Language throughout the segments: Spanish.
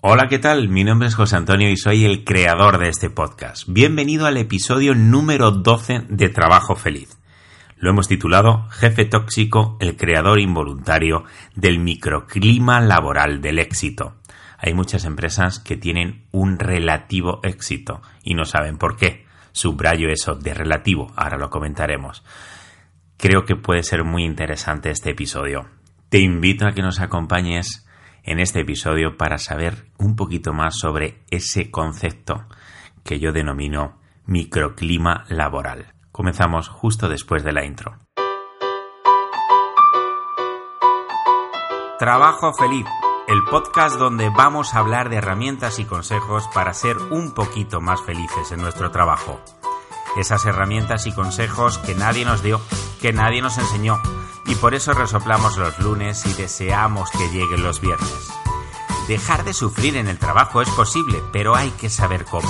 Hola, ¿qué tal? Mi nombre es José Antonio y soy el creador de este podcast. Bienvenido al episodio número 12 de Trabajo Feliz. Lo hemos titulado Jefe Tóxico, el creador involuntario del microclima laboral del éxito. Hay muchas empresas que tienen un relativo éxito y no saben por qué. Subrayo eso de relativo, ahora lo comentaremos. Creo que puede ser muy interesante este episodio. Te invito a que nos acompañes en este episodio para saber un poquito más sobre ese concepto que yo denomino microclima laboral. Comenzamos justo después de la intro. Trabajo feliz, el podcast donde vamos a hablar de herramientas y consejos para ser un poquito más felices en nuestro trabajo. Esas herramientas y consejos que nadie nos dio, que nadie nos enseñó, y por eso resoplamos los lunes y deseamos que lleguen los viernes. Dejar de sufrir en el trabajo es posible, pero hay que saber cómo.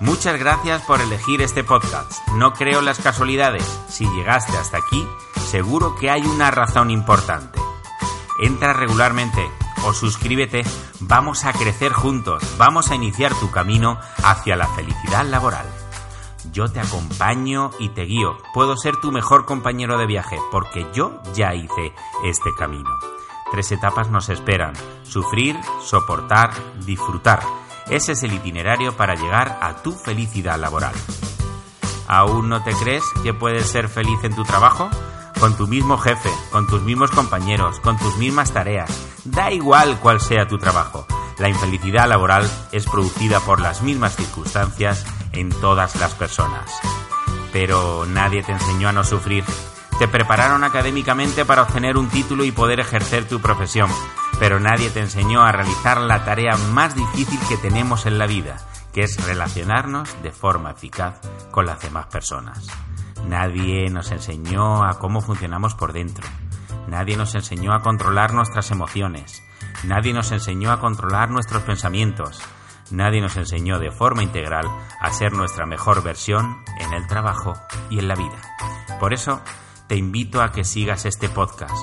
Muchas gracias por elegir este podcast. No creo las casualidades. Si llegaste hasta aquí, seguro que hay una razón importante. Entra regularmente o suscríbete. Vamos a crecer juntos. Vamos a iniciar tu camino hacia la felicidad laboral. Yo te acompaño y te guío. Puedo ser tu mejor compañero de viaje porque yo ya hice este camino. Tres etapas nos esperan. Sufrir, soportar, disfrutar. Ese es el itinerario para llegar a tu felicidad laboral. ¿Aún no te crees que puedes ser feliz en tu trabajo? Con tu mismo jefe, con tus mismos compañeros, con tus mismas tareas. Da igual cuál sea tu trabajo. La infelicidad laboral es producida por las mismas circunstancias en todas las personas. Pero nadie te enseñó a no sufrir. Te prepararon académicamente para obtener un título y poder ejercer tu profesión, pero nadie te enseñó a realizar la tarea más difícil que tenemos en la vida, que es relacionarnos de forma eficaz con las demás personas. Nadie nos enseñó a cómo funcionamos por dentro. Nadie nos enseñó a controlar nuestras emociones. Nadie nos enseñó a controlar nuestros pensamientos. Nadie nos enseñó de forma integral a ser nuestra mejor versión en el trabajo y en la vida. Por eso, te invito a que sigas este podcast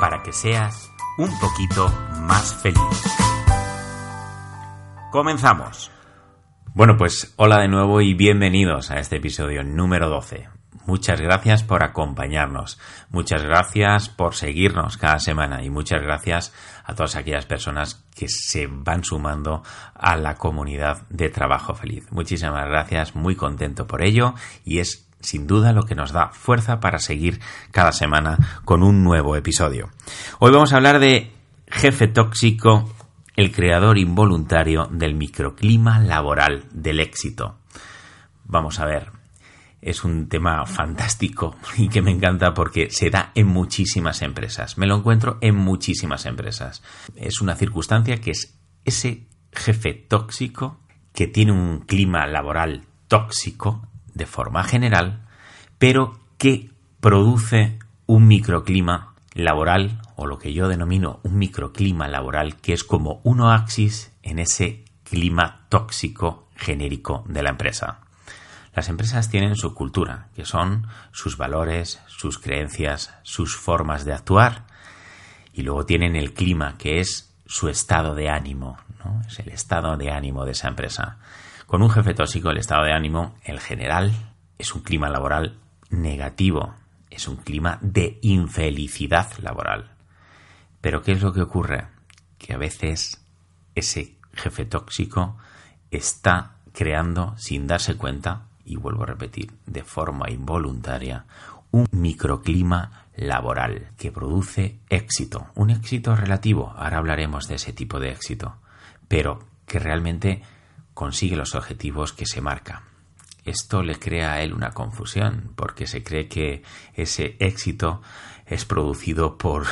para que seas un poquito más feliz. Comenzamos. Bueno, pues hola de nuevo y bienvenidos a este episodio número 12. Muchas gracias por acompañarnos, muchas gracias por seguirnos cada semana y muchas gracias a todas aquellas personas que se van sumando a la comunidad de Trabajo Feliz. Muchísimas gracias, muy contento por ello y es sin duda lo que nos da fuerza para seguir cada semana con un nuevo episodio. Hoy vamos a hablar de jefe tóxico, el creador involuntario del microclima laboral del éxito. Vamos a ver, es un tema fantástico y que me encanta porque se da en muchísimas empresas. Me lo encuentro en muchísimas empresas. Es una circunstancia que es ese jefe tóxico que tiene un clima laboral tóxico de forma general, pero que produce un microclima laboral o lo que yo denomino un microclima laboral que es como un oasis en ese clima tóxico genérico de la empresa. Las empresas tienen su cultura, que son sus valores, sus creencias, sus formas de actuar, y luego tienen el clima, que es su estado de ánimo, ¿no? es el estado de ánimo de esa empresa. Con un jefe tóxico, el estado de ánimo, el general, es un clima laboral negativo, es un clima de infelicidad laboral. Pero ¿qué es lo que ocurre? Que a veces ese jefe tóxico está creando sin darse cuenta y vuelvo a repetir, de forma involuntaria, un microclima laboral que produce éxito, un éxito relativo, ahora hablaremos de ese tipo de éxito, pero que realmente consigue los objetivos que se marca. Esto le crea a él una confusión, porque se cree que ese éxito es producido por,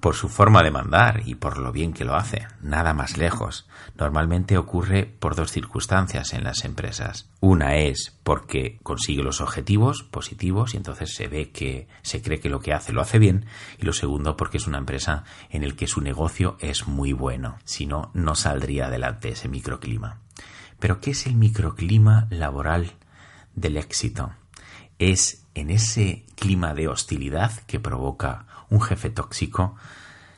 por su forma de mandar y por lo bien que lo hace, nada más lejos. Normalmente ocurre por dos circunstancias en las empresas. Una es porque consigue los objetivos positivos y entonces se ve que se cree que lo que hace lo hace bien y lo segundo porque es una empresa en el que su negocio es muy bueno, si no no saldría adelante ese microclima. Pero ¿qué es el microclima laboral del éxito? Es en ese clima de hostilidad que provoca un jefe tóxico,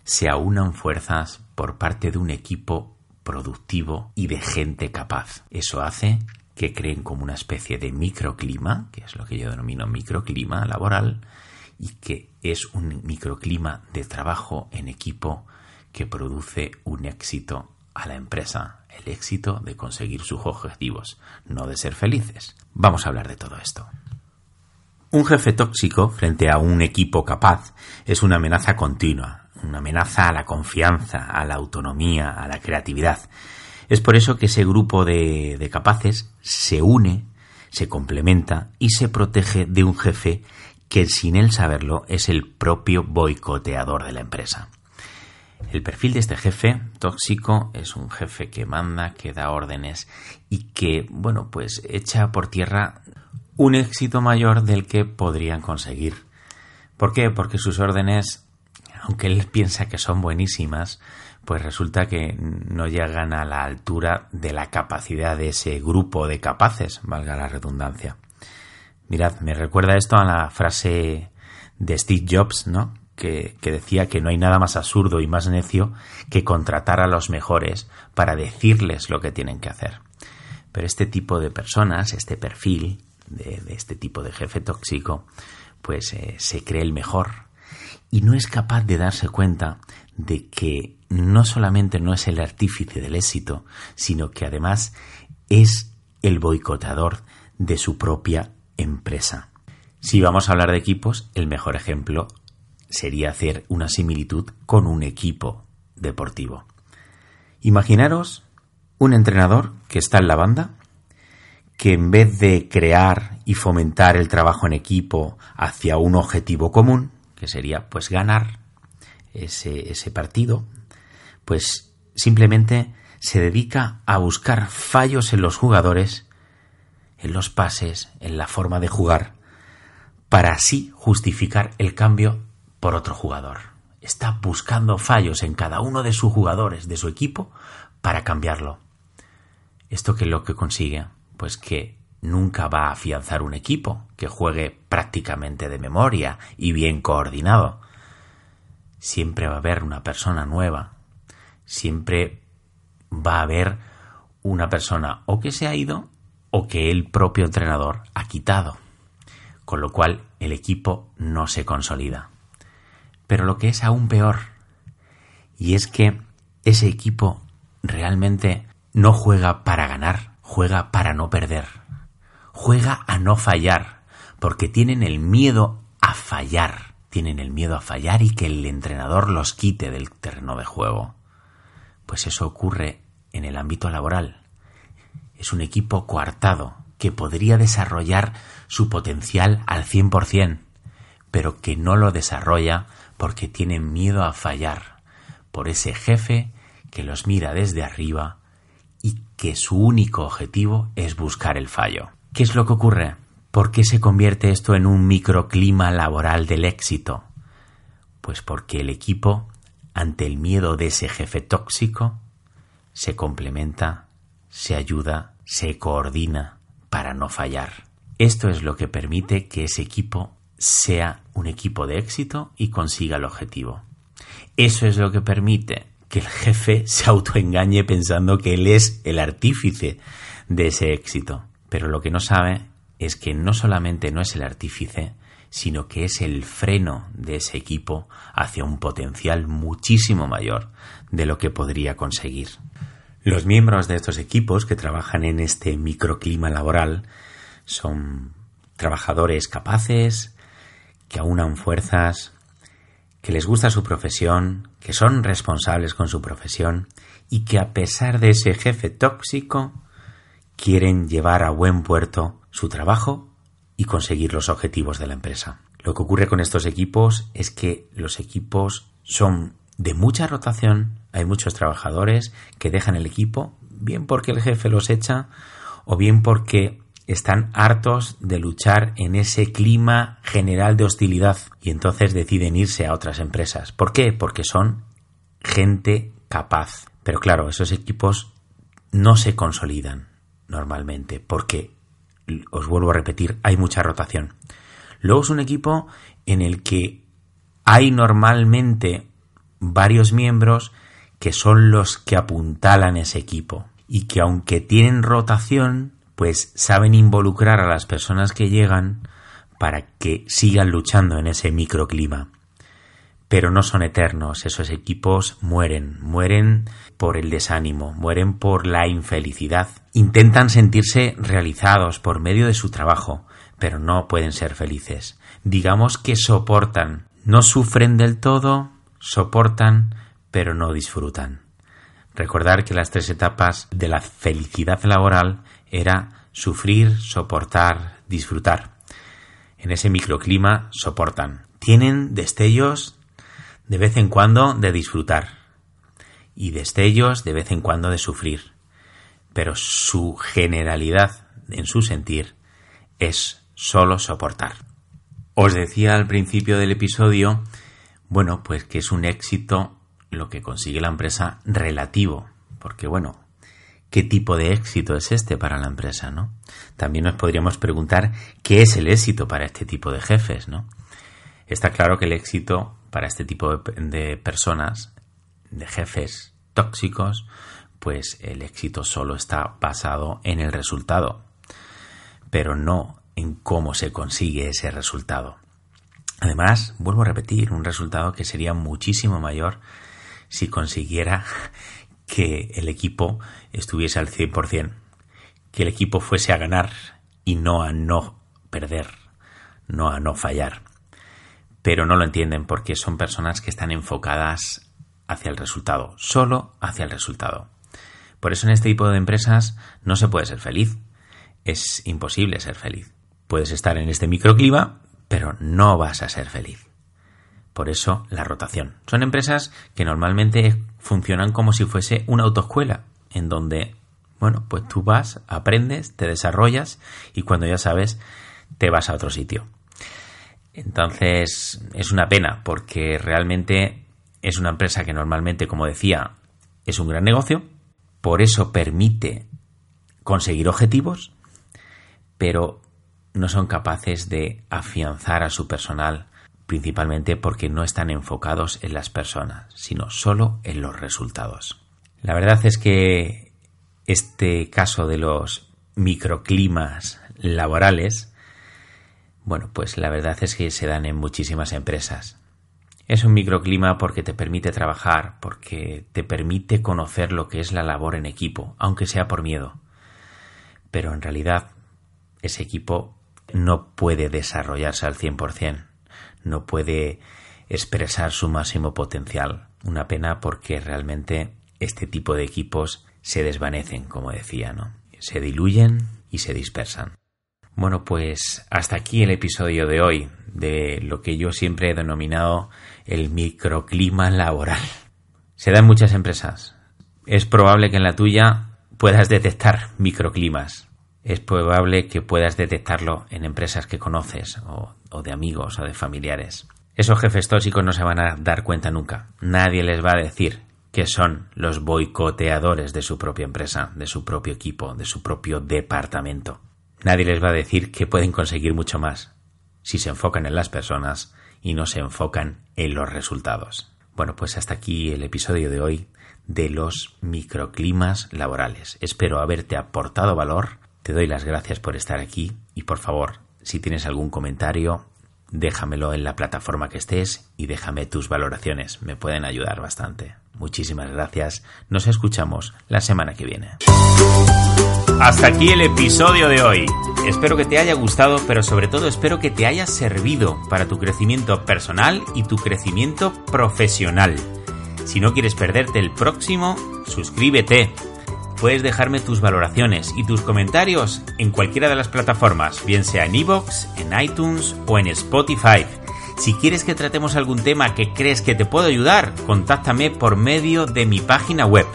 se aunan fuerzas por parte de un equipo productivo y de gente capaz. Eso hace que creen como una especie de microclima, que es lo que yo denomino microclima laboral, y que es un microclima de trabajo en equipo que produce un éxito a la empresa, el éxito de conseguir sus objetivos, no de ser felices. Vamos a hablar de todo esto. Un jefe tóxico frente a un equipo capaz es una amenaza continua, una amenaza a la confianza, a la autonomía, a la creatividad. Es por eso que ese grupo de, de capaces se une, se complementa y se protege de un jefe que sin él saberlo es el propio boicoteador de la empresa. El perfil de este jefe tóxico es un jefe que manda, que da órdenes y que, bueno, pues echa por tierra un éxito mayor del que podrían conseguir. ¿Por qué? Porque sus órdenes, aunque él piensa que son buenísimas, pues resulta que no llegan a la altura de la capacidad de ese grupo de capaces, valga la redundancia. Mirad, me recuerda esto a la frase de Steve Jobs, ¿no? Que, que, decía que no hay nada más absurdo y más necio que contratar a los mejores para decirles lo que tienen que hacer. Pero este tipo de personas, este perfil, de, este tipo de jefe tóxico, pues eh, se cree el mejor y no es capaz de darse cuenta de que no solamente no es el artífice del éxito, sino que además es el boicotador de su propia empresa. Si vamos a hablar de equipos, el mejor ejemplo sería hacer una similitud con un equipo deportivo. Imaginaros un entrenador que está en la banda que en vez de crear y fomentar el trabajo en equipo hacia un objetivo común, que sería pues ganar ese, partido, pues simplemente se dedica a buscar fallos en los jugadores, en los pases, en la forma de jugar, para así justificar el cambio por otro jugador. Está buscando fallos en cada uno de sus jugadores, de su equipo, para cambiarlo. ¿Esto qué es lo que consigue? Pues que nunca va a afianzar un equipo que juegue prácticamente de memoria y bien coordinado. Siempre va a haber una persona nueva, siempre va a haber una persona o que se ha ido o que el propio entrenador ha quitado, con lo cual el equipo no se consolida. Pero lo que es aún peor, y es que ese equipo realmente no juega para ganar, juega para no perder, juega a no fallar, porque tienen el miedo a fallar, tienen el miedo a fallar y que el entrenador los quite del terreno de juego. Pues eso ocurre en el ámbito laboral. Es un equipo coartado que podría desarrollar su potencial al 100%, pero que no lo desarrolla porque tiene miedo a fallar, por ese jefe que los mira desde arriba que su único objetivo es buscar el fallo. ¿Qué es lo que ocurre? ¿Por qué se convierte esto en un microclima laboral del éxito? Pues porque el equipo, ante el miedo de ese jefe tóxico, se complementa, se ayuda, se coordina para no fallar. Esto es lo que permite que ese equipo sea un equipo de éxito y consiga el objetivo. Eso es lo que permite que el jefe se autoengañe pensando que él es el artífice de ese éxito. Pero lo que no sabe es que no solamente no es el artífice, sino que es el freno de ese equipo hacia un potencial muchísimo mayor de lo que podría conseguir. Los miembros de estos equipos que trabajan en este microclima laboral son trabajadores capaces, que aunan fuerzas, que les gusta su profesión, que son responsables con su profesión y que a pesar de ese jefe tóxico quieren llevar a buen puerto su trabajo y conseguir los objetivos de la empresa. Lo que ocurre con estos equipos es que los equipos son de mucha rotación, hay muchos trabajadores que dejan el equipo, bien porque el jefe los echa o bien porque están hartos de luchar en ese clima general de hostilidad y entonces deciden irse a otras empresas. ¿Por qué? Porque son gente capaz. Pero claro, esos equipos no se consolidan normalmente porque, os vuelvo a repetir, hay mucha rotación. Luego es un equipo en el que hay normalmente varios miembros que son los que apuntalan ese equipo y que aunque tienen rotación, pues saben involucrar a las personas que llegan para que sigan luchando en ese microclima. Pero no son eternos, esos equipos mueren, mueren por el desánimo, mueren por la infelicidad. Intentan sentirse realizados por medio de su trabajo, pero no pueden ser felices. Digamos que soportan, no sufren del todo, soportan, pero no disfrutan. Recordar que las tres etapas de la felicidad laboral era sufrir, soportar, disfrutar. En ese microclima soportan. Tienen destellos de vez en cuando de disfrutar y destellos de vez en cuando de sufrir. Pero su generalidad en su sentir es solo soportar. Os decía al principio del episodio, bueno, pues que es un éxito lo que consigue la empresa relativo, porque bueno, qué tipo de éxito es este para la empresa, ¿no? También nos podríamos preguntar qué es el éxito para este tipo de jefes, ¿no? Está claro que el éxito para este tipo de, personas, de jefes tóxicos, pues el éxito solo está basado en el resultado, pero no en cómo se consigue ese resultado. Además, vuelvo a repetir, un resultado que sería muchísimo mayor si consiguiera que el equipo estuviese al 100%, que el equipo fuese a ganar y no a no perder, no a no fallar. Pero no lo entienden porque son personas que están enfocadas hacia el resultado, solo hacia el resultado. Por eso en este tipo de empresas no se puede ser feliz. Es imposible ser feliz. Puedes estar en este microclima, pero no vas a ser feliz. Por eso la rotación. Son empresas que normalmente funcionan como si fuese una autoescuela, en donde, bueno, pues tú vas, aprendes, te desarrollas y cuando ya sabes, te vas a otro sitio. Entonces, es una pena porque realmente es una empresa que normalmente, como decía, es un gran negocio, por eso permite conseguir objetivos, pero no son capaces de afianzar a su personal principalmente porque no están enfocados en las personas, sino solo en los resultados. La verdad es que este caso de los microclimas laborales, bueno, pues la verdad es que se dan en muchísimas empresas. Es un microclima porque te permite trabajar, porque te permite conocer lo que es la labor en equipo, aunque sea por miedo. Pero en realidad ese equipo no puede desarrollarse al 100% no puede expresar su máximo potencial. Una pena porque realmente este tipo de equipos se desvanecen, como decía, ¿no? Se diluyen y se dispersan. Bueno, pues hasta aquí el episodio de hoy de lo que yo siempre he denominado el microclima laboral. Se da en muchas empresas. Es probable que en la tuya puedas detectar microclimas. Es probable que puedas detectarlo en empresas que conoces o de amigos o de familiares. Esos jefes tóxicos no se van a dar cuenta nunca. Nadie les va a decir que son los boicoteadores de su propia empresa, de su propio equipo, de su propio departamento. Nadie les va a decir que pueden conseguir mucho más si se enfocan en las personas y no se enfocan en los resultados. Bueno, pues hasta aquí el episodio de hoy de los microclimas laborales. Espero haberte aportado valor. Te doy las gracias por estar aquí y por favor si tienes algún comentario, déjamelo en la plataforma que estés y déjame tus valoraciones. Me pueden ayudar bastante. Muchísimas gracias. Nos escuchamos la semana que viene. Hasta aquí el episodio de hoy. Espero que te haya gustado, pero sobre todo espero que te haya servido para tu crecimiento personal y tu crecimiento profesional. Si no quieres perderte el próximo, suscríbete puedes dejarme tus valoraciones y tus comentarios en cualquiera de las plataformas, bien sea en iVoox, en iTunes o en Spotify. Si quieres que tratemos algún tema que crees que te puedo ayudar, contáctame por medio de mi página web.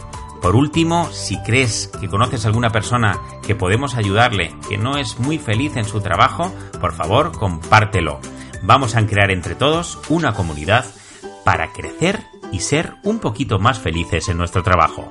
Por último, si crees que conoces a alguna persona que podemos ayudarle, que no es muy feliz en su trabajo, por favor, compártelo. Vamos a crear entre todos una comunidad para crecer y ser un poquito más felices en nuestro trabajo.